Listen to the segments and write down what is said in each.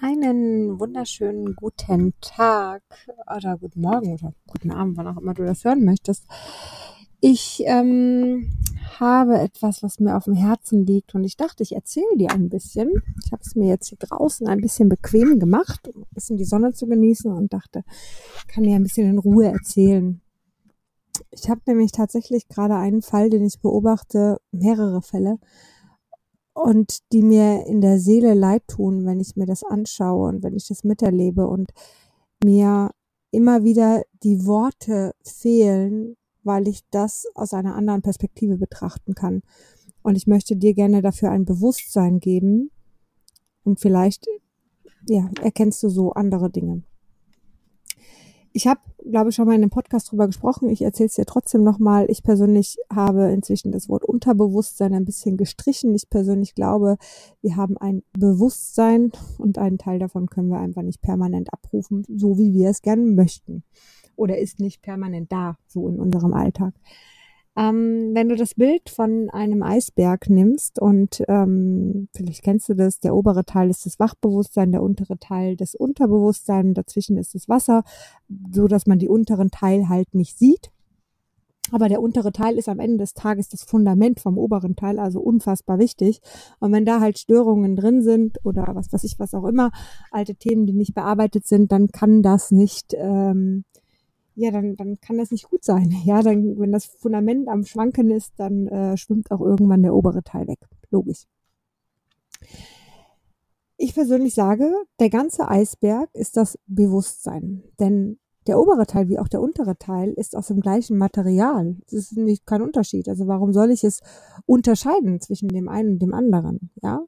Einen wunderschönen guten Tag oder guten Morgen oder guten Abend, wann auch immer du das hören möchtest. Ich ähm, habe etwas, was mir auf dem Herzen liegt und ich dachte, ich erzähle dir ein bisschen. Ich habe es mir jetzt hier draußen ein bisschen bequem gemacht, um ein bisschen die Sonne zu genießen und dachte, kann dir ein bisschen in Ruhe erzählen. Ich habe nämlich tatsächlich gerade einen Fall, den ich beobachte, mehrere Fälle, und die mir in der Seele leid tun, wenn ich mir das anschaue und wenn ich das miterlebe und mir immer wieder die Worte fehlen, weil ich das aus einer anderen Perspektive betrachten kann. Und ich möchte dir gerne dafür ein Bewusstsein geben und vielleicht, ja, erkennst du so andere Dinge. Ich habe, glaube ich, schon mal in einem Podcast drüber gesprochen. Ich erzähle es dir trotzdem nochmal. Ich persönlich habe inzwischen das Wort Unterbewusstsein ein bisschen gestrichen. Ich persönlich glaube, wir haben ein Bewusstsein und einen Teil davon können wir einfach nicht permanent abrufen, so wie wir es gerne möchten. Oder ist nicht permanent da, so in unserem Alltag. Ähm, wenn du das Bild von einem Eisberg nimmst und ähm, vielleicht kennst du das, der obere Teil ist das Wachbewusstsein, der untere Teil das Unterbewusstsein, dazwischen ist das Wasser, so dass man die unteren Teil halt nicht sieht. Aber der untere Teil ist am Ende des Tages das Fundament vom oberen Teil, also unfassbar wichtig. Und wenn da halt Störungen drin sind oder was weiß ich, was auch immer, alte Themen, die nicht bearbeitet sind, dann kann das nicht ähm, ja, dann, dann kann das nicht gut sein. Ja, dann, wenn das Fundament am Schwanken ist, dann äh, schwimmt auch irgendwann der obere Teil weg. Logisch. Ich persönlich sage, der ganze Eisberg ist das Bewusstsein. Denn der obere Teil wie auch der untere Teil ist aus dem gleichen Material. Es ist nicht kein Unterschied. Also warum soll ich es unterscheiden zwischen dem einen und dem anderen? Ja.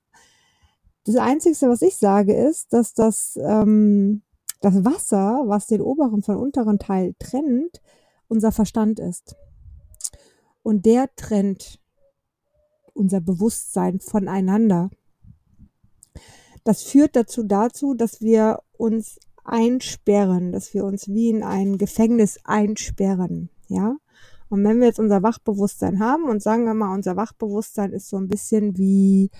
Das Einzige, was ich sage, ist, dass das ähm, das Wasser, was den oberen von unteren Teil trennt, unser Verstand ist. Und der trennt unser Bewusstsein voneinander. Das führt dazu dazu, dass wir uns einsperren, dass wir uns wie in ein Gefängnis einsperren, ja? Und wenn wir jetzt unser Wachbewusstsein haben und sagen wir mal, unser Wachbewusstsein ist so ein bisschen wie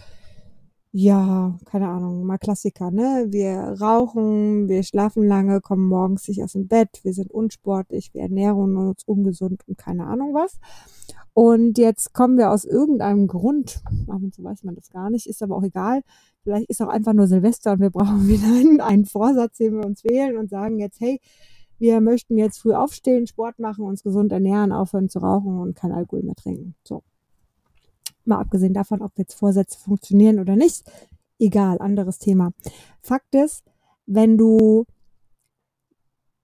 ja, keine Ahnung, mal Klassiker, ne? Wir rauchen, wir schlafen lange, kommen morgens nicht aus dem Bett, wir sind unsportlich, wir ernähren uns ungesund und keine Ahnung was. Und jetzt kommen wir aus irgendeinem Grund, ab und zu weiß man das gar nicht, ist aber auch egal. Vielleicht ist auch einfach nur Silvester und wir brauchen wieder einen, einen Vorsatz, den wir uns wählen und sagen jetzt, hey, wir möchten jetzt früh aufstehen, Sport machen, uns gesund ernähren, aufhören zu rauchen und kein Alkohol mehr trinken. So. Mal abgesehen davon, ob jetzt Vorsätze funktionieren oder nicht. Egal, anderes Thema. Fakt ist, wenn du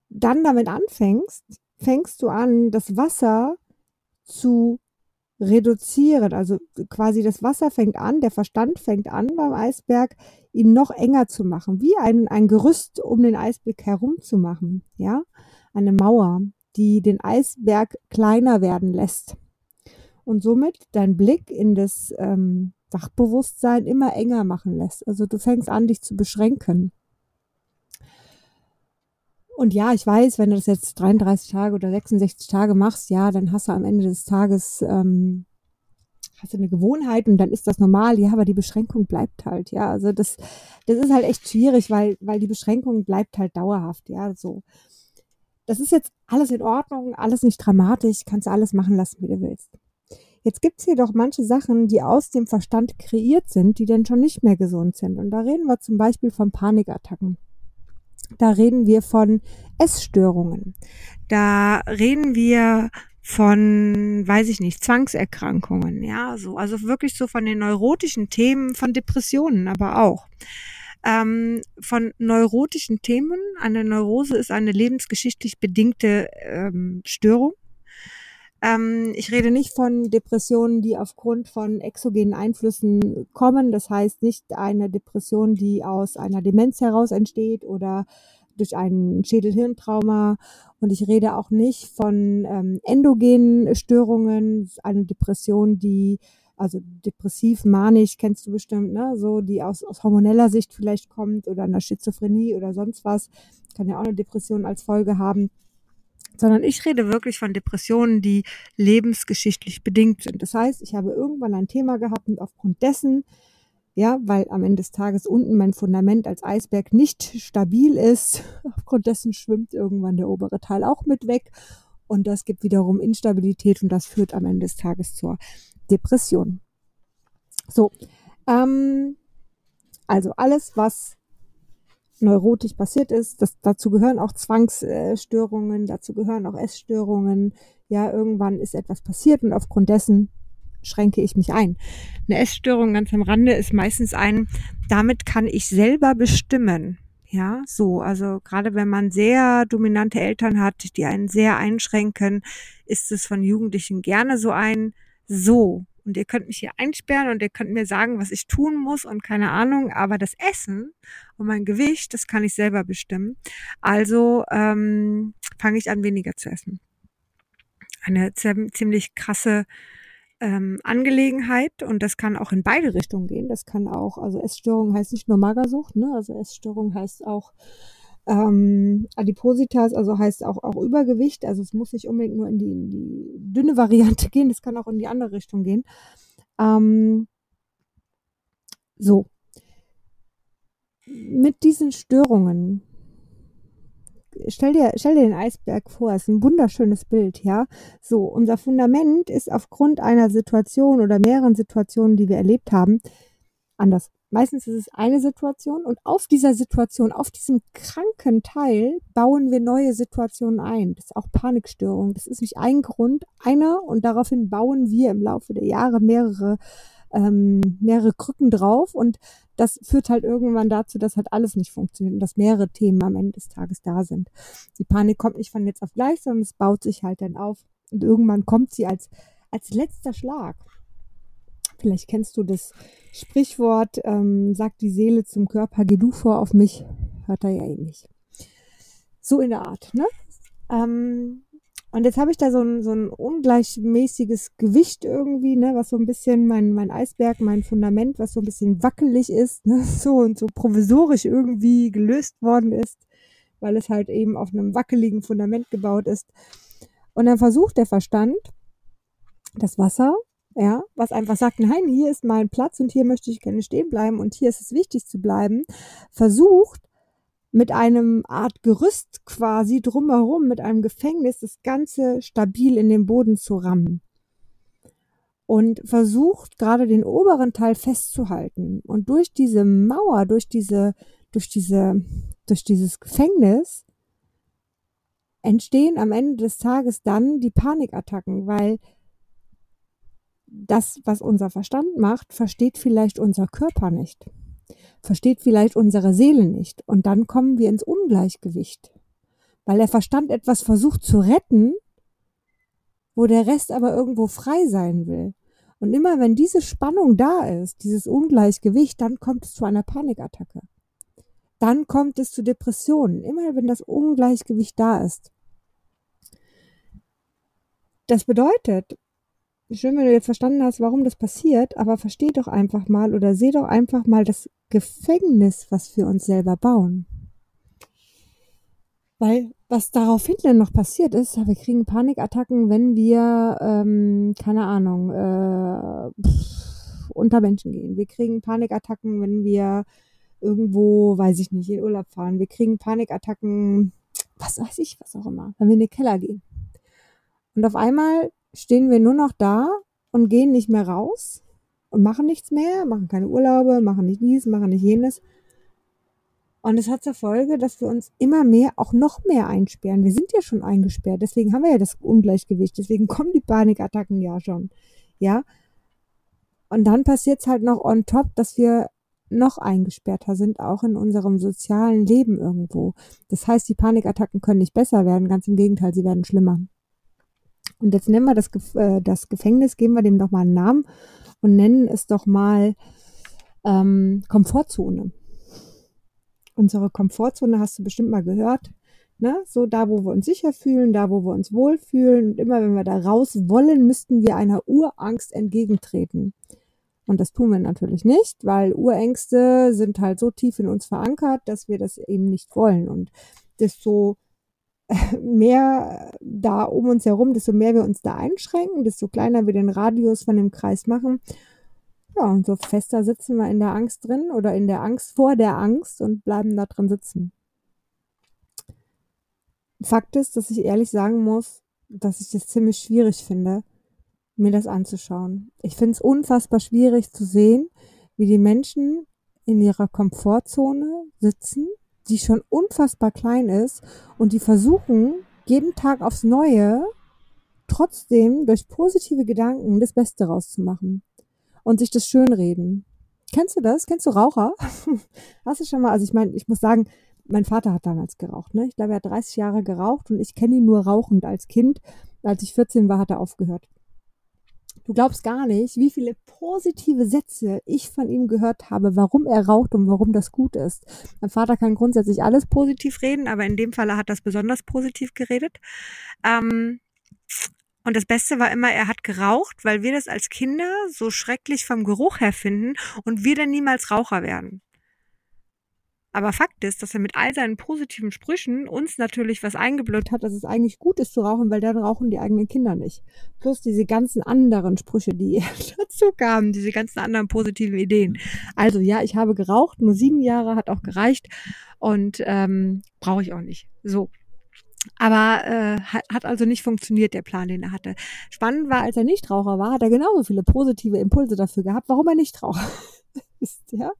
dann damit anfängst, fängst du an, das Wasser zu reduzieren. Also quasi das Wasser fängt an, der Verstand fängt an beim Eisberg, ihn noch enger zu machen, wie ein, ein Gerüst um den Eisberg herum zu machen, ja, eine Mauer, die den Eisberg kleiner werden lässt und somit dein Blick in das ähm, Wachbewusstsein immer enger machen lässt. Also du fängst an, dich zu beschränken. Und ja, ich weiß, wenn du das jetzt 33 Tage oder 66 Tage machst, ja, dann hast du am Ende des Tages ähm, hast du eine Gewohnheit und dann ist das normal. Ja, aber die Beschränkung bleibt halt. Ja, also das das ist halt echt schwierig, weil weil die Beschränkung bleibt halt dauerhaft. Ja, so. Das ist jetzt alles in Ordnung, alles nicht dramatisch, kannst du alles machen lassen, wie du willst. Jetzt gibt's hier doch manche Sachen, die aus dem Verstand kreiert sind, die dann schon nicht mehr gesund sind. Und da reden wir zum Beispiel von Panikattacken. Da reden wir von Essstörungen. Da reden wir von, weiß ich nicht, Zwangserkrankungen, ja, so, also wirklich so von den neurotischen Themen, von Depressionen aber auch. Ähm, von neurotischen Themen. Eine Neurose ist eine lebensgeschichtlich bedingte ähm, Störung. Ähm, ich rede nicht von Depressionen, die aufgrund von exogenen Einflüssen kommen. Das heißt nicht eine Depression, die aus einer Demenz heraus entsteht oder durch ein Schädelhirntrauma. Und ich rede auch nicht von ähm, endogenen Störungen, eine Depression, die also depressiv, manisch, kennst du bestimmt, ne? So, die aus, aus hormoneller Sicht vielleicht kommt oder einer Schizophrenie oder sonst was. Kann ja auch eine Depression als Folge haben sondern ich rede wirklich von Depressionen, die lebensgeschichtlich bedingt sind. Das heißt, ich habe irgendwann ein Thema gehabt und aufgrund dessen Ja, weil am Ende des Tages unten mein Fundament als Eisberg nicht stabil ist. Aufgrund dessen schwimmt irgendwann der obere Teil auch mit weg. Und das gibt wiederum Instabilität und das führt am Ende des Tages zur Depression. So, ähm, also alles, was neurotisch passiert ist, das, dazu gehören auch Zwangsstörungen, dazu gehören auch Essstörungen. Ja, irgendwann ist etwas passiert und aufgrund dessen schränke ich mich ein. Eine Essstörung ganz am Rande ist meistens ein, damit kann ich selber bestimmen. Ja, so, also gerade wenn man sehr dominante Eltern hat, die einen sehr einschränken, ist es von Jugendlichen gerne so ein, so, und ihr könnt mich hier einsperren und ihr könnt mir sagen, was ich tun muss und keine Ahnung, aber das Essen und mein Gewicht, das kann ich selber bestimmen. Also ähm, fange ich an, weniger zu essen. Eine ziemlich krasse ähm, Angelegenheit und das kann auch in beide Richtungen gehen. Das kann auch, also Essstörung heißt nicht nur Magersucht, ne? Also Essstörung heißt auch ähm, Adipositas, also heißt auch, auch Übergewicht. Also es muss nicht unbedingt nur in die, in die dünne Variante gehen, es kann auch in die andere Richtung gehen. Ähm, so. Mit diesen Störungen, stell dir, stell dir den Eisberg vor, es ist ein wunderschönes Bild, ja. So, unser Fundament ist aufgrund einer Situation oder mehreren Situationen, die wir erlebt haben, anders. Meistens ist es eine Situation und auf dieser Situation, auf diesem kranken Teil bauen wir neue Situationen ein. Das ist auch Panikstörung. Das ist nicht ein Grund, einer und daraufhin bauen wir im Laufe der Jahre mehrere ähm, mehrere Krücken drauf und das führt halt irgendwann dazu, dass halt alles nicht funktioniert und dass mehrere Themen am Ende des Tages da sind. Die Panik kommt nicht von jetzt auf gleich, sondern es baut sich halt dann auf und irgendwann kommt sie als als letzter Schlag. Vielleicht kennst du das Sprichwort, ähm, sagt die Seele zum Körper, geh du vor auf mich, hört er ja ähnlich. So in der Art, ne? Ähm, und jetzt habe ich da so ein, so ein ungleichmäßiges Gewicht irgendwie, ne, was so ein bisschen mein, mein Eisberg, mein Fundament, was so ein bisschen wackelig ist, ne, so und so provisorisch irgendwie gelöst worden ist, weil es halt eben auf einem wackeligen Fundament gebaut ist. Und dann versucht der Verstand, das Wasser ja, was einfach sagt, nein, hier ist mein Platz und hier möchte ich gerne stehen bleiben und hier ist es wichtig zu bleiben, versucht mit einem Art Gerüst quasi drumherum, mit einem Gefängnis, das Ganze stabil in den Boden zu rammen. Und versucht gerade den oberen Teil festzuhalten. Und durch diese Mauer, durch diese, durch diese, durch dieses Gefängnis entstehen am Ende des Tages dann die Panikattacken, weil das, was unser Verstand macht, versteht vielleicht unser Körper nicht, versteht vielleicht unsere Seele nicht. Und dann kommen wir ins Ungleichgewicht, weil der Verstand etwas versucht zu retten, wo der Rest aber irgendwo frei sein will. Und immer wenn diese Spannung da ist, dieses Ungleichgewicht, dann kommt es zu einer Panikattacke. Dann kommt es zu Depressionen, immer wenn das Ungleichgewicht da ist. Das bedeutet, schön, wenn du jetzt verstanden hast, warum das passiert, aber versteh doch einfach mal oder seh doch einfach mal das Gefängnis, was wir uns selber bauen. Weil was daraufhin dann noch passiert ist, wir kriegen Panikattacken, wenn wir, ähm, keine Ahnung, äh, pff, unter Menschen gehen. Wir kriegen Panikattacken, wenn wir irgendwo, weiß ich nicht, in Urlaub fahren. Wir kriegen Panikattacken, was weiß ich, was auch immer, wenn wir in den Keller gehen. Und auf einmal stehen wir nur noch da und gehen nicht mehr raus und machen nichts mehr, machen keine Urlaube, machen nicht dies, machen nicht jenes. Und es hat zur Folge, dass wir uns immer mehr, auch noch mehr einsperren. Wir sind ja schon eingesperrt, deswegen haben wir ja das Ungleichgewicht, deswegen kommen die Panikattacken ja schon. Ja. Und dann passiert es halt noch on top, dass wir noch eingesperrter sind, auch in unserem sozialen Leben irgendwo. Das heißt, die Panikattacken können nicht besser werden, ganz im Gegenteil, sie werden schlimmer. Und jetzt nennen wir das, äh, das Gefängnis, geben wir dem doch mal einen Namen und nennen es doch mal ähm, Komfortzone. Unsere Komfortzone hast du bestimmt mal gehört. Ne? So da, wo wir uns sicher fühlen, da, wo wir uns wohlfühlen. Und immer wenn wir da raus wollen, müssten wir einer Urangst entgegentreten. Und das tun wir natürlich nicht, weil Urängste sind halt so tief in uns verankert, dass wir das eben nicht wollen. Und desto mehr da um uns herum, desto mehr wir uns da einschränken, desto kleiner wir den Radius von dem Kreis machen, Ja, und so fester sitzen wir in der Angst drin oder in der Angst vor der Angst und bleiben da drin sitzen. Fakt ist, dass ich ehrlich sagen muss, dass ich das ziemlich schwierig finde, mir das anzuschauen. Ich finde es unfassbar schwierig zu sehen, wie die Menschen in ihrer Komfortzone sitzen, die schon unfassbar klein ist und die versuchen, jeden Tag aufs Neue trotzdem durch positive Gedanken das Beste rauszumachen und sich das schönreden. Kennst du das? Kennst du Raucher? Hast du schon mal, also ich meine, ich muss sagen, mein Vater hat damals geraucht, ne? Ich glaube, er hat 30 Jahre geraucht und ich kenne ihn nur rauchend als Kind. Als ich 14 war, hat er aufgehört. Du glaubst gar nicht, wie viele positive Sätze ich von ihm gehört habe, warum er raucht und warum das gut ist. Mein Vater kann grundsätzlich alles positiv reden, aber in dem Falle hat das besonders positiv geredet. Ähm, und das Beste war immer, er hat geraucht, weil wir das als Kinder so schrecklich vom Geruch her finden und wir dann niemals Raucher werden. Aber Fakt ist, dass er mit all seinen positiven Sprüchen uns natürlich was eingeblödet hat, dass es eigentlich gut ist zu rauchen, weil dann rauchen die eigenen Kinder nicht. Plus diese ganzen anderen Sprüche, die dazu kamen, diese ganzen anderen positiven Ideen. Also ja, ich habe geraucht, nur sieben Jahre hat auch gereicht und ähm, brauche ich auch nicht. So. Aber äh, hat also nicht funktioniert, der Plan, den er hatte. Spannend war, als er Nichtraucher war, hat er genauso viele positive Impulse dafür gehabt, warum er Nichtraucher ist, ja,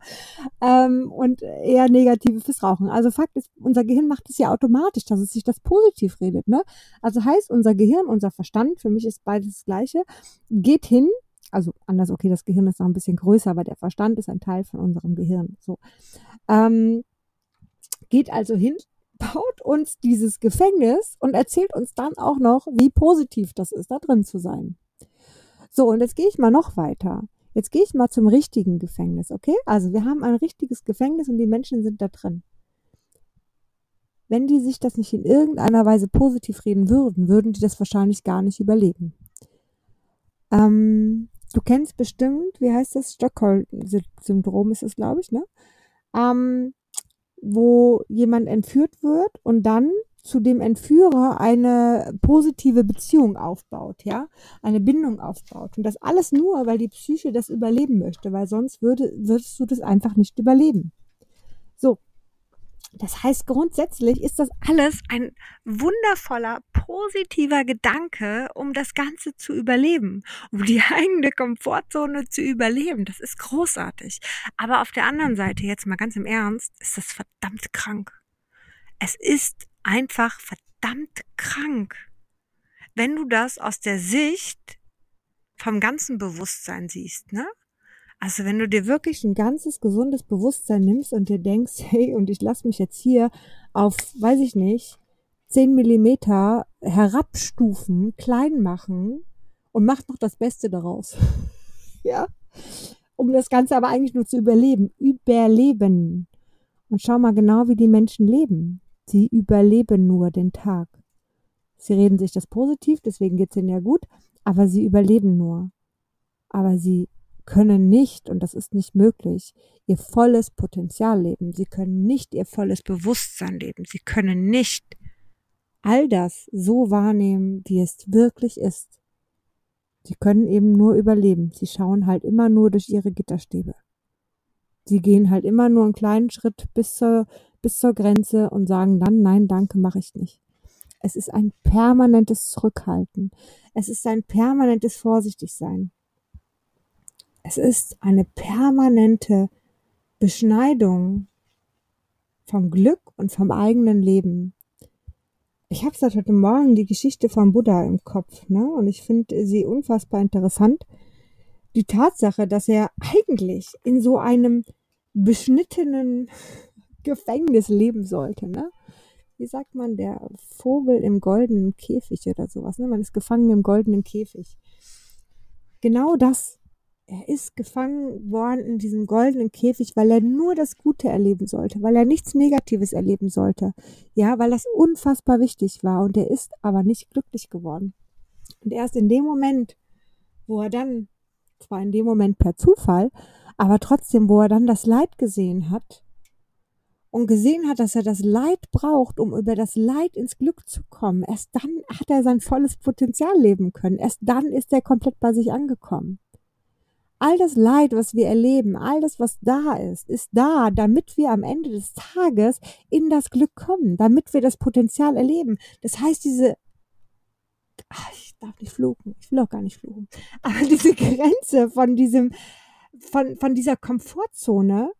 ähm, und eher negative fürs Rauchen. Also Fakt ist, unser Gehirn macht es ja automatisch, dass es sich das positiv redet, ne? Also heißt, unser Gehirn, unser Verstand, für mich ist beides das Gleiche, geht hin, also anders, okay, das Gehirn ist noch ein bisschen größer, aber der Verstand ist ein Teil von unserem Gehirn, so, ähm, geht also hin, baut uns dieses Gefängnis und erzählt uns dann auch noch, wie positiv das ist, da drin zu sein. So, und jetzt gehe ich mal noch weiter. Jetzt gehe ich mal zum richtigen Gefängnis, okay? Also wir haben ein richtiges Gefängnis und die Menschen sind da drin. Wenn die sich das nicht in irgendeiner Weise positiv reden würden, würden die das wahrscheinlich gar nicht überleben. Ähm, du kennst bestimmt, wie heißt das? Stockholm-Syndrom ist es, glaube ich, ne? Ähm, wo jemand entführt wird und dann zu dem Entführer eine positive Beziehung aufbaut, ja, eine Bindung aufbaut. Und das alles nur, weil die Psyche das überleben möchte, weil sonst würde, würdest du das einfach nicht überleben. So. Das heißt, grundsätzlich ist das alles ein wundervoller, positiver Gedanke, um das Ganze zu überleben, um die eigene Komfortzone zu überleben. Das ist großartig. Aber auf der anderen Seite, jetzt mal ganz im Ernst, ist das verdammt krank. Es ist einfach verdammt krank. Wenn du das aus der Sicht vom ganzen Bewusstsein siehst, ne? Also wenn du dir wirklich ein ganzes gesundes Bewusstsein nimmst und dir denkst, hey, und ich lass mich jetzt hier auf, weiß ich nicht, zehn Millimeter herabstufen, klein machen und mach noch das Beste daraus. ja? Um das Ganze aber eigentlich nur zu überleben. Überleben. Und schau mal genau, wie die Menschen leben. Sie überleben nur den Tag. Sie reden sich das positiv, deswegen geht's ihnen ja gut, aber sie überleben nur. Aber sie können nicht, und das ist nicht möglich, ihr volles Potenzial leben. Sie können nicht ihr volles Bewusstsein leben. Sie können nicht all das so wahrnehmen, wie es wirklich ist. Sie können eben nur überleben. Sie schauen halt immer nur durch ihre Gitterstäbe. Sie gehen halt immer nur einen kleinen Schritt bis zur bis zur Grenze und sagen dann, nein, danke, mache ich nicht. Es ist ein permanentes Zurückhalten. Es ist ein permanentes Vorsichtigsein. Es ist eine permanente Beschneidung vom Glück und vom eigenen Leben. Ich habe seit heute Morgen die Geschichte von Buddha im Kopf, ne? Und ich finde sie unfassbar interessant. Die Tatsache, dass er eigentlich in so einem beschnittenen Gefängnis leben sollte, ne? Wie sagt man, der Vogel im goldenen Käfig oder sowas, ne? Man ist gefangen im goldenen Käfig. Genau das. Er ist gefangen worden in diesem goldenen Käfig, weil er nur das Gute erleben sollte, weil er nichts Negatives erleben sollte. Ja, weil das unfassbar wichtig war und er ist aber nicht glücklich geworden. Und erst in dem Moment, wo er dann, zwar in dem Moment per Zufall, aber trotzdem, wo er dann das Leid gesehen hat, und gesehen hat, dass er das Leid braucht, um über das Leid ins Glück zu kommen, erst dann hat er sein volles Potenzial leben können. Erst dann ist er komplett bei sich angekommen. All das Leid, was wir erleben, all das, was da ist, ist da, damit wir am Ende des Tages in das Glück kommen, damit wir das Potenzial erleben. Das heißt, diese, ach, ich darf nicht fluchen, ich will auch gar nicht fluchen, aber diese Grenze von diesem, von, von dieser Komfortzone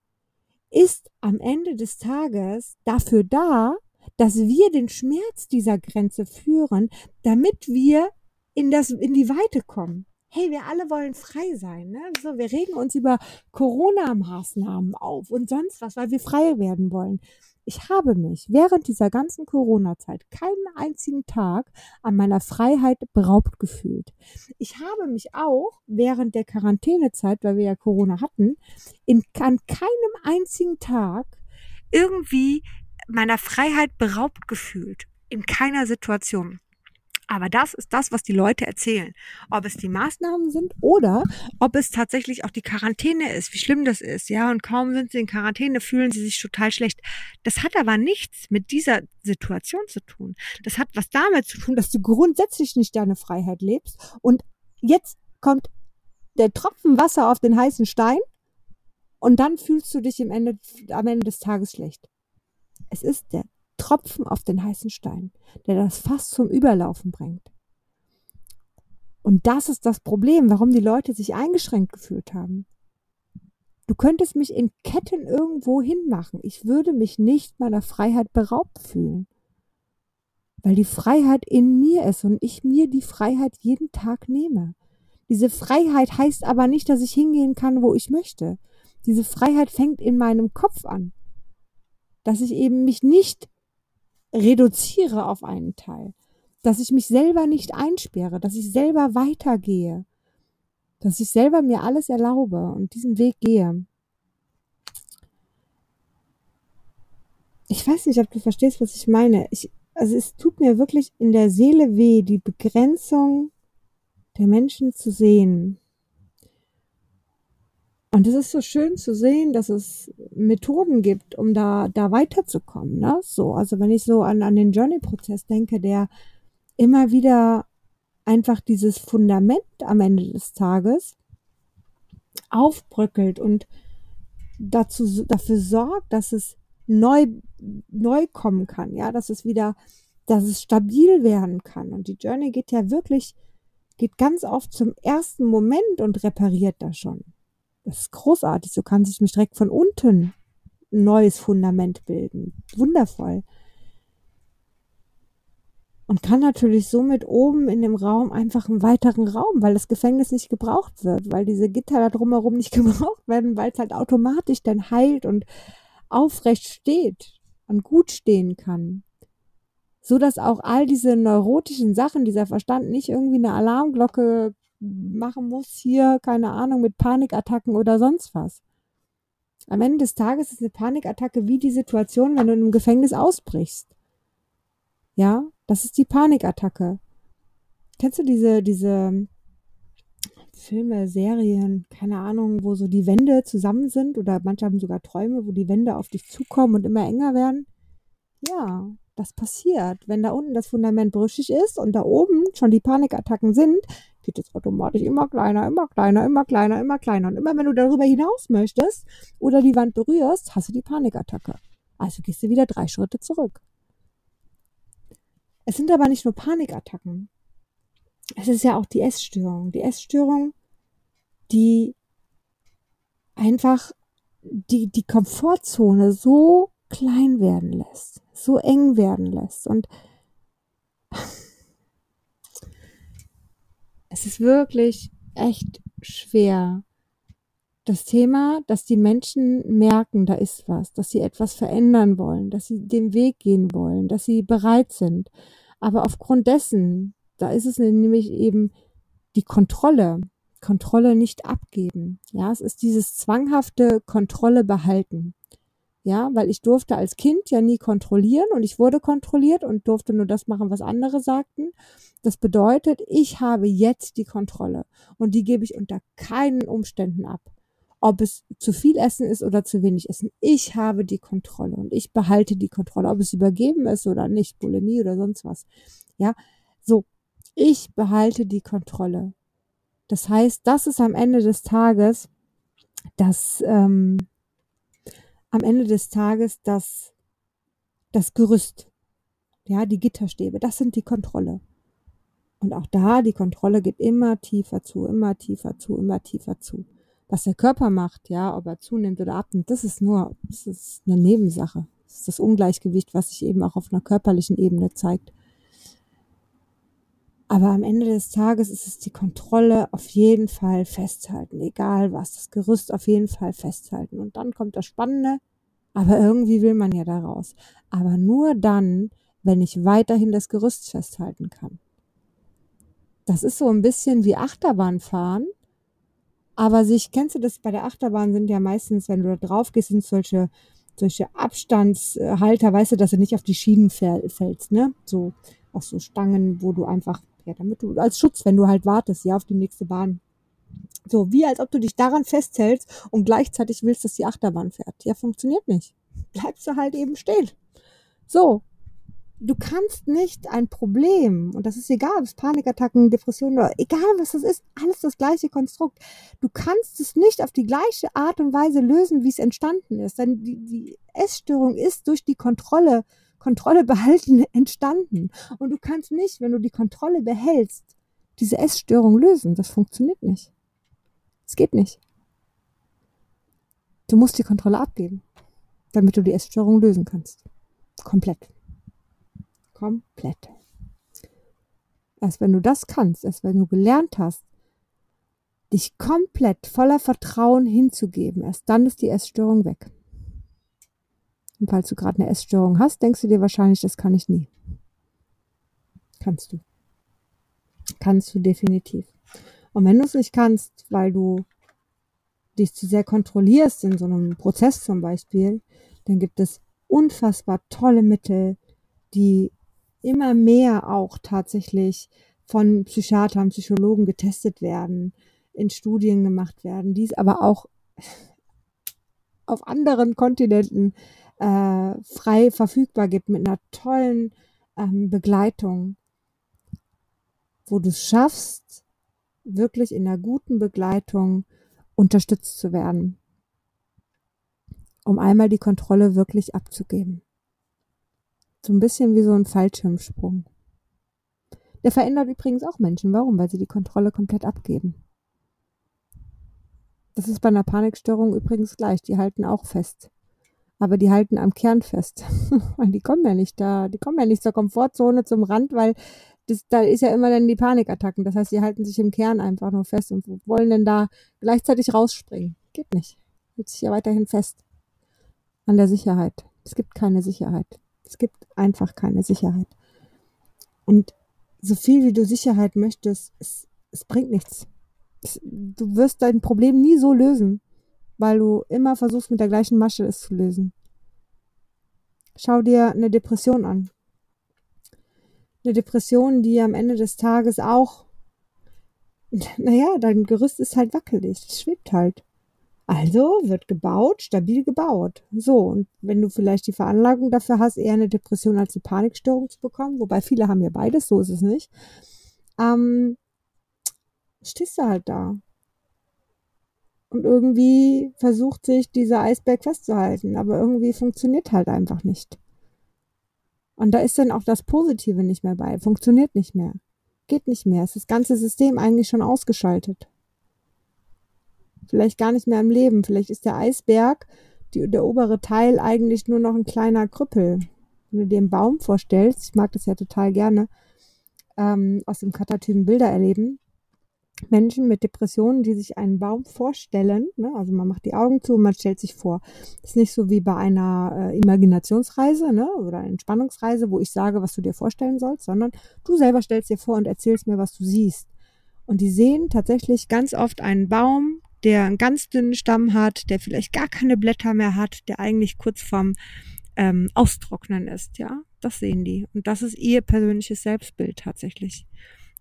ist am Ende des Tages dafür da, dass wir den Schmerz dieser Grenze führen, damit wir in das, in die Weite kommen hey, wir alle wollen frei sein. Ne? So, wir regen uns über Corona-Maßnahmen auf und sonst was, weil wir frei werden wollen. Ich habe mich während dieser ganzen Corona-Zeit keinen einzigen Tag an meiner Freiheit beraubt gefühlt. Ich habe mich auch während der Quarantänezeit, weil wir ja Corona hatten, in, an keinem einzigen Tag irgendwie meiner Freiheit beraubt gefühlt. In keiner Situation. Aber das ist das, was die Leute erzählen. Ob es die Maßnahmen sind oder ob es tatsächlich auch die Quarantäne ist, wie schlimm das ist. Ja, und kaum sind sie in Quarantäne, fühlen sie sich total schlecht. Das hat aber nichts mit dieser Situation zu tun. Das hat was damit zu tun, dass du grundsätzlich nicht deine Freiheit lebst. Und jetzt kommt der Tropfen Wasser auf den heißen Stein und dann fühlst du dich im Ende, am Ende des Tages schlecht. Es ist der Tropfen auf den heißen Stein, der das Fass zum Überlaufen bringt. Und das ist das Problem, warum die Leute sich eingeschränkt gefühlt haben. Du könntest mich in Ketten irgendwo hinmachen. Ich würde mich nicht meiner Freiheit beraubt fühlen. Weil die Freiheit in mir ist und ich mir die Freiheit jeden Tag nehme. Diese Freiheit heißt aber nicht, dass ich hingehen kann, wo ich möchte. Diese Freiheit fängt in meinem Kopf an. Dass ich eben mich nicht reduziere auf einen Teil, dass ich mich selber nicht einsperre, dass ich selber weitergehe, dass ich selber mir alles erlaube und diesen Weg gehe. Ich weiß nicht, ob du verstehst, was ich meine. Ich, also es tut mir wirklich in der Seele weh, die Begrenzung der Menschen zu sehen. Und es ist so schön zu sehen, dass es Methoden gibt, um da, da weiterzukommen. Ne? So, also wenn ich so an, an den Journey-Prozess denke, der immer wieder einfach dieses Fundament am Ende des Tages aufbröckelt und dazu, dafür sorgt, dass es neu, neu kommen kann, ja, dass es wieder, dass es stabil werden kann. Und die Journey geht ja wirklich, geht ganz oft zum ersten Moment und repariert da schon. Das ist großartig. So kann sich mich direkt von unten ein neues Fundament bilden. Wundervoll. Und kann natürlich somit oben in dem Raum einfach einen weiteren Raum, weil das Gefängnis nicht gebraucht wird, weil diese Gitter da drumherum nicht gebraucht werden, weil es halt automatisch dann heilt und aufrecht steht und gut stehen kann. So dass auch all diese neurotischen Sachen, dieser Verstand nicht irgendwie eine Alarmglocke machen muss hier, keine Ahnung, mit Panikattacken oder sonst was. Am Ende des Tages ist eine Panikattacke wie die Situation, wenn du in einem Gefängnis ausbrichst. Ja, das ist die Panikattacke. Kennst du diese, diese Filme, Serien, keine Ahnung, wo so die Wände zusammen sind oder manche haben sogar Träume, wo die Wände auf dich zukommen und immer enger werden? Ja, das passiert. Wenn da unten das Fundament brüchig ist und da oben schon die Panikattacken sind, geht es automatisch immer kleiner, immer kleiner, immer kleiner, immer kleiner. Und immer wenn du darüber hinaus möchtest oder die Wand berührst, hast du die Panikattacke. Also gehst du wieder drei Schritte zurück. Es sind aber nicht nur Panikattacken. Es ist ja auch die Essstörung. Die Essstörung, die einfach die, die Komfortzone so klein werden lässt, so eng werden lässt. Und es ist wirklich echt schwer. Das Thema, dass die Menschen merken, da ist was, dass sie etwas verändern wollen, dass sie den Weg gehen wollen, dass sie bereit sind. Aber aufgrund dessen, da ist es nämlich eben die Kontrolle, Kontrolle nicht abgeben. Ja, es ist dieses zwanghafte Kontrolle behalten. Ja, weil ich durfte als Kind ja nie kontrollieren und ich wurde kontrolliert und durfte nur das machen, was andere sagten. Das bedeutet, ich habe jetzt die Kontrolle und die gebe ich unter keinen Umständen ab. Ob es zu viel Essen ist oder zu wenig Essen. Ich habe die Kontrolle und ich behalte die Kontrolle, ob es übergeben ist oder nicht, Bulimie oder sonst was. Ja, so. Ich behalte die Kontrolle. Das heißt, das ist am Ende des Tages das, ähm, am Ende des Tages das, das Gerüst. Ja, die Gitterstäbe, das sind die Kontrolle. Und auch da, die Kontrolle geht immer tiefer zu, immer tiefer zu, immer tiefer zu. Was der Körper macht, ja, ob er zunimmt oder abnimmt, das ist nur, das ist eine Nebensache. Das ist das Ungleichgewicht, was sich eben auch auf einer körperlichen Ebene zeigt. Aber am Ende des Tages ist es die Kontrolle auf jeden Fall festhalten, egal was, das Gerüst auf jeden Fall festhalten. Und dann kommt das Spannende, aber irgendwie will man ja da raus. Aber nur dann, wenn ich weiterhin das Gerüst festhalten kann. Das ist so ein bisschen wie Achterbahn fahren. Aber sich, kennst du das bei der Achterbahn sind ja meistens, wenn du da drauf gehst, sind solche, solche Abstandshalter, weißt du, dass du nicht auf die Schienen fällst, ne? So, auch so Stangen, wo du einfach, ja, damit du, als Schutz, wenn du halt wartest, ja, auf die nächste Bahn. So, wie als ob du dich daran festhältst und gleichzeitig willst, dass die Achterbahn fährt. Ja, funktioniert nicht. Bleibst du halt eben stehen. So. Du kannst nicht ein Problem, und das ist egal, ob es Panikattacken, Depressionen oder egal was das ist, alles das gleiche Konstrukt. Du kannst es nicht auf die gleiche Art und Weise lösen, wie es entstanden ist. Denn die, die Essstörung ist durch die Kontrolle, Kontrolle behalten entstanden. Und du kannst nicht, wenn du die Kontrolle behältst, diese Essstörung lösen. Das funktioniert nicht. Es geht nicht. Du musst die Kontrolle abgeben, damit du die Essstörung lösen kannst. Komplett. Komplett. Erst wenn du das kannst, erst wenn du gelernt hast, dich komplett voller Vertrauen hinzugeben, erst dann ist die Essstörung weg. Und falls du gerade eine Essstörung hast, denkst du dir wahrscheinlich, das kann ich nie. Kannst du. Kannst du definitiv. Und wenn du es nicht kannst, weil du dich zu sehr kontrollierst in so einem Prozess zum Beispiel, dann gibt es unfassbar tolle Mittel, die immer mehr auch tatsächlich von Psychiatern, Psychologen getestet werden, in Studien gemacht werden, die es aber auch auf anderen Kontinenten äh, frei verfügbar gibt mit einer tollen ähm, Begleitung, wo du es schaffst, wirklich in einer guten Begleitung unterstützt zu werden, um einmal die Kontrolle wirklich abzugeben. So ein bisschen wie so ein Fallschirmsprung. Der verändert übrigens auch Menschen. Warum? Weil sie die Kontrolle komplett abgeben. Das ist bei einer Panikstörung übrigens gleich. Die halten auch fest. Aber die halten am Kern fest. die kommen ja nicht da. Die kommen ja nicht zur Komfortzone, zum Rand, weil das, da ist ja immer dann die Panikattacken. Das heißt, sie halten sich im Kern einfach nur fest und wollen dann da gleichzeitig rausspringen. Geht nicht. Hält sich ja weiterhin fest. An der Sicherheit. Es gibt keine Sicherheit. Es gibt einfach keine Sicherheit. Und so viel wie du Sicherheit möchtest, es, es bringt nichts. Es, du wirst dein Problem nie so lösen, weil du immer versuchst, mit der gleichen Masche es zu lösen. Schau dir eine Depression an eine Depression, die am Ende des Tages auch, naja, dein Gerüst ist halt wackelig, es schwebt halt. Also wird gebaut, stabil gebaut. So, und wenn du vielleicht die Veranlagung dafür hast, eher eine Depression als eine Panikstörung zu bekommen, wobei viele haben ja beides, so ist es nicht, ähm, stehst du halt da. Und irgendwie versucht sich dieser Eisberg festzuhalten, aber irgendwie funktioniert halt einfach nicht. Und da ist dann auch das Positive nicht mehr bei, funktioniert nicht mehr, geht nicht mehr, ist das ganze System eigentlich schon ausgeschaltet. Vielleicht gar nicht mehr im Leben, vielleicht ist der Eisberg, die, der obere Teil eigentlich nur noch ein kleiner Krüppel. Wenn du dir einen Baum vorstellst, ich mag das ja total gerne, ähm, aus dem Katatypen Bilder erleben, Menschen mit Depressionen, die sich einen Baum vorstellen, ne? also man macht die Augen zu und man stellt sich vor. Das ist nicht so wie bei einer äh, Imaginationsreise ne? oder Entspannungsreise, wo ich sage, was du dir vorstellen sollst, sondern du selber stellst dir vor und erzählst mir, was du siehst. Und die sehen tatsächlich ganz oft einen Baum, der einen ganz dünnen Stamm hat, der vielleicht gar keine Blätter mehr hat, der eigentlich kurz vorm ähm, Austrocknen ist, ja. Das sehen die. Und das ist ihr persönliches Selbstbild tatsächlich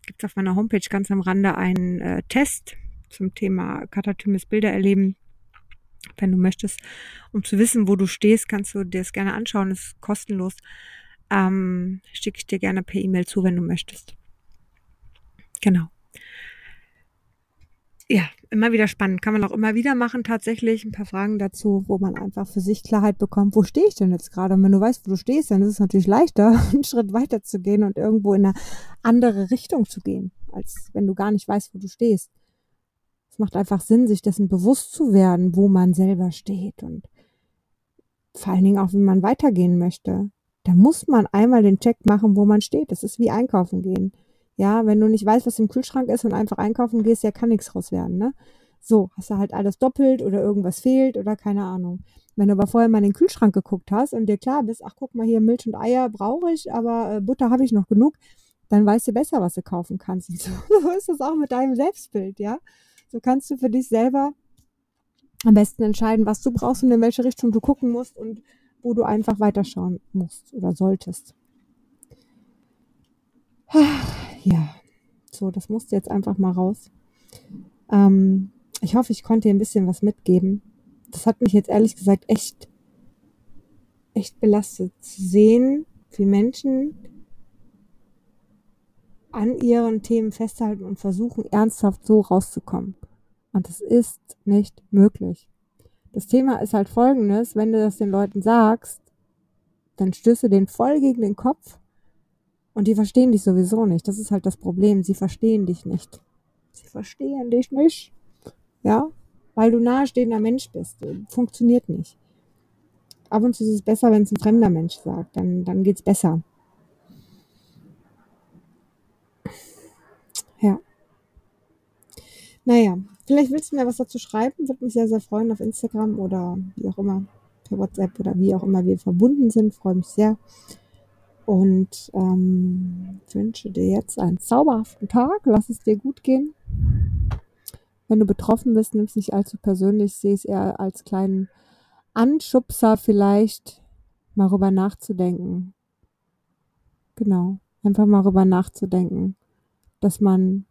gibt es auf meiner Homepage ganz am Rande einen äh, Test zum Thema Katatymes Bilder erleben. Wenn du möchtest, um zu wissen, wo du stehst, kannst du dir das gerne anschauen. Das ist kostenlos. Ähm, Schicke ich dir gerne per E-Mail zu, wenn du möchtest. Genau. ja, immer wieder spannend. Kann man auch immer wieder machen, tatsächlich. Ein paar Fragen dazu, wo man einfach für sich Klarheit bekommt, wo stehe ich denn jetzt gerade? Und wenn du weißt, wo du stehst, dann ist es natürlich leichter, einen Schritt weiter zu gehen und irgendwo in eine andere Richtung zu gehen, als wenn du gar nicht weißt, wo du stehst. Es macht einfach Sinn, sich dessen bewusst zu werden, wo man selber steht und vor allen Dingen auch, wenn man weitergehen möchte. Da muss man einmal den Check machen, wo man steht. Das ist wie einkaufen gehen. Ja, wenn du nicht weißt, was im Kühlschrank ist und einfach einkaufen gehst, ja, kann nichts raus werden, ne? So, hast du halt alles doppelt oder irgendwas fehlt oder keine Ahnung. Wenn du aber vorher mal in den Kühlschrank geguckt hast und dir klar bist, ach guck mal hier, Milch und Eier brauche ich, aber äh, Butter habe ich noch genug, dann weißt du besser, was du kaufen kannst. Und so, ist das auch mit deinem Selbstbild, ja? So kannst du für dich selber am besten entscheiden, was du brauchst und in welche Richtung du gucken musst und wo du einfach weiterschauen musst oder solltest. Ja, so, das musste jetzt einfach mal raus. Ähm, ich hoffe, ich konnte dir ein bisschen was mitgeben. Das hat mich jetzt ehrlich gesagt echt, echt belastet zu sehen, wie Menschen an ihren Themen festhalten und versuchen, ernsthaft so rauszukommen. Und das ist nicht möglich. Das Thema ist halt folgendes, wenn du das den Leuten sagst, dann stößt du den voll gegen den Kopf und die verstehen dich sowieso nicht. Das ist halt das Problem. Sie verstehen dich nicht. Sie verstehen dich nicht. Ja? Weil du nahestehender Mensch bist. Funktioniert nicht. Ab und zu ist es besser, wenn es ein fremder Mensch sagt. Dann, dann geht's besser. Ja. Naja, vielleicht willst du mir was dazu schreiben. Würde mich sehr, sehr freuen auf Instagram oder wie auch immer. Per WhatsApp oder wie auch immer wir verbunden sind. Freue mich sehr und ähm, wünsche dir jetzt einen zauberhaften Tag. Lass es dir gut gehen. Wenn du betroffen bist, nimm es nicht allzu persönlich, sehe es eher als kleinen Anschubser vielleicht, mal rüber nachzudenken. Genau, einfach mal rüber nachzudenken, dass man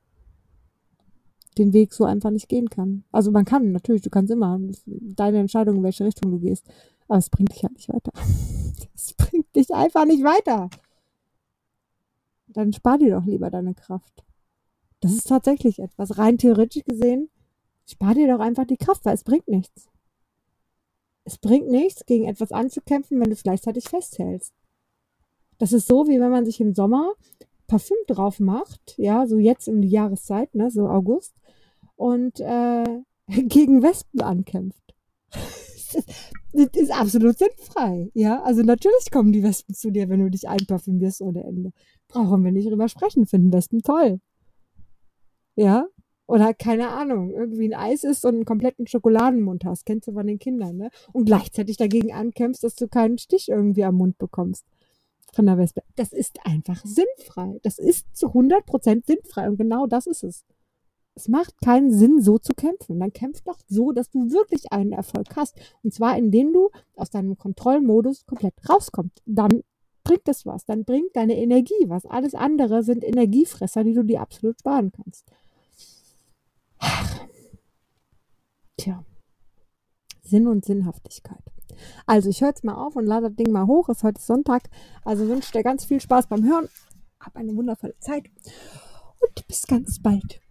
den Weg so einfach nicht gehen kann. Also man kann, natürlich, du kannst immer, deine Entscheidung, in welche Richtung du gehst. Aber es bringt dich halt nicht weiter. Es bringt dich einfach nicht weiter. Dann spar dir doch lieber deine Kraft. Das ist tatsächlich etwas. Rein theoretisch gesehen, spar dir doch einfach die Kraft, weil es bringt nichts. Es bringt nichts, gegen etwas anzukämpfen, wenn du es gleichzeitig festhältst. Das ist so, wie wenn man sich im Sommer Parfüm drauf macht, ja, so jetzt um die Jahreszeit, ne, so August, und äh, gegen Wespen ankämpft. das ist absolut sinnfrei. Ja, also natürlich kommen die Wespen zu dir, wenn du dich einparfümierst ohne Ende. Brauchen wir nicht drüber sprechen, finden Wespen toll. Ja, oder keine Ahnung, irgendwie ein Eis isst und einen kompletten Schokoladenmund hast, kennst du von den Kindern, ne? Und gleichzeitig dagegen ankämpfst, dass du keinen Stich irgendwie am Mund bekommst von der Wespe. Das ist einfach sinnfrei. Das ist zu 100% sinnfrei und genau das ist es es macht keinen Sinn, so zu kämpfen. Dann kämpf doch so, dass du wirklich einen Erfolg hast. Und zwar, indem du aus deinem Kontrollmodus komplett rauskommst. Dann bringt es was. Dann bringt deine Energie was. Alles andere sind Energiefresser, die du dir absolut sparen kannst. Tja. Sinn und Sinnhaftigkeit. Also, ich höre jetzt mal auf und lade das Ding mal hoch. Es ist heute Sonntag. Also wünsche dir ganz viel Spaß beim Hören. Hab eine wundervolle Zeit und bis ganz bald.